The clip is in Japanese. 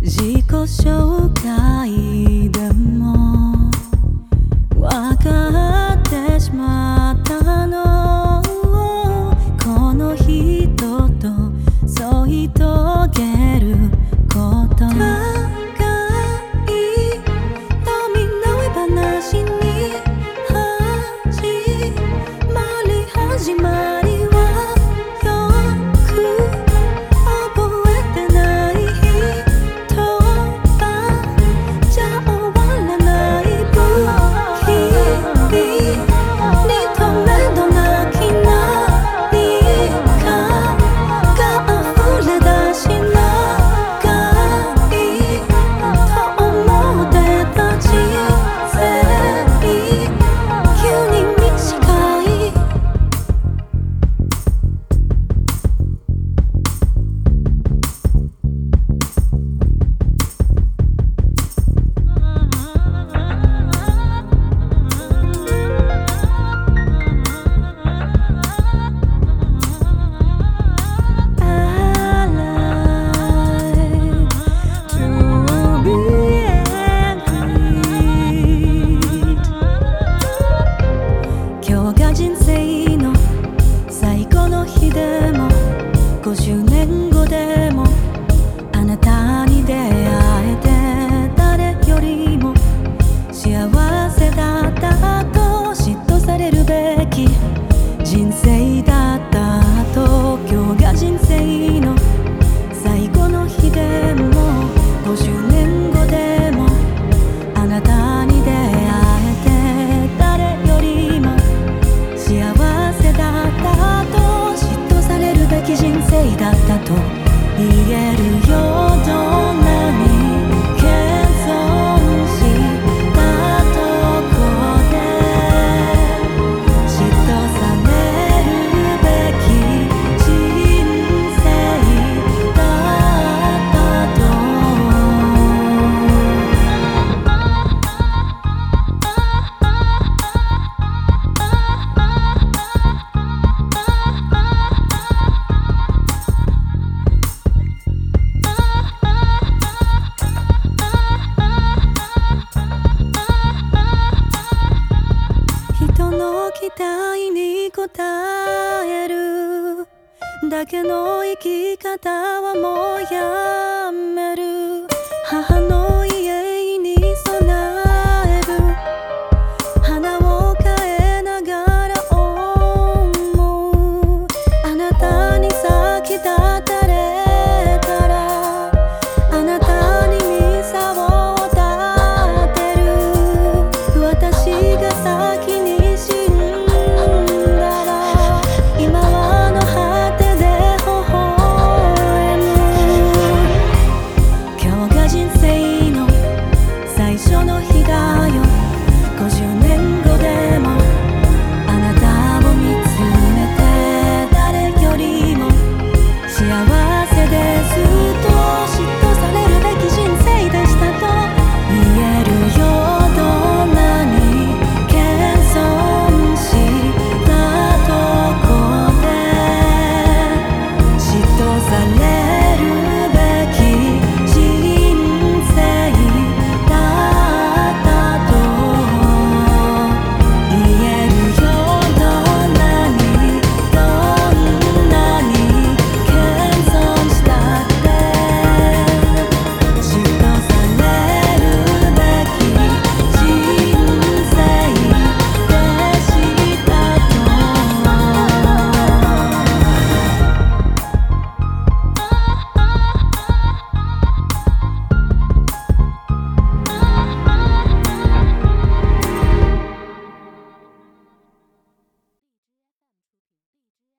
自己紹介でも。50見える愛に応える。だけの生き方はもうやめる。母の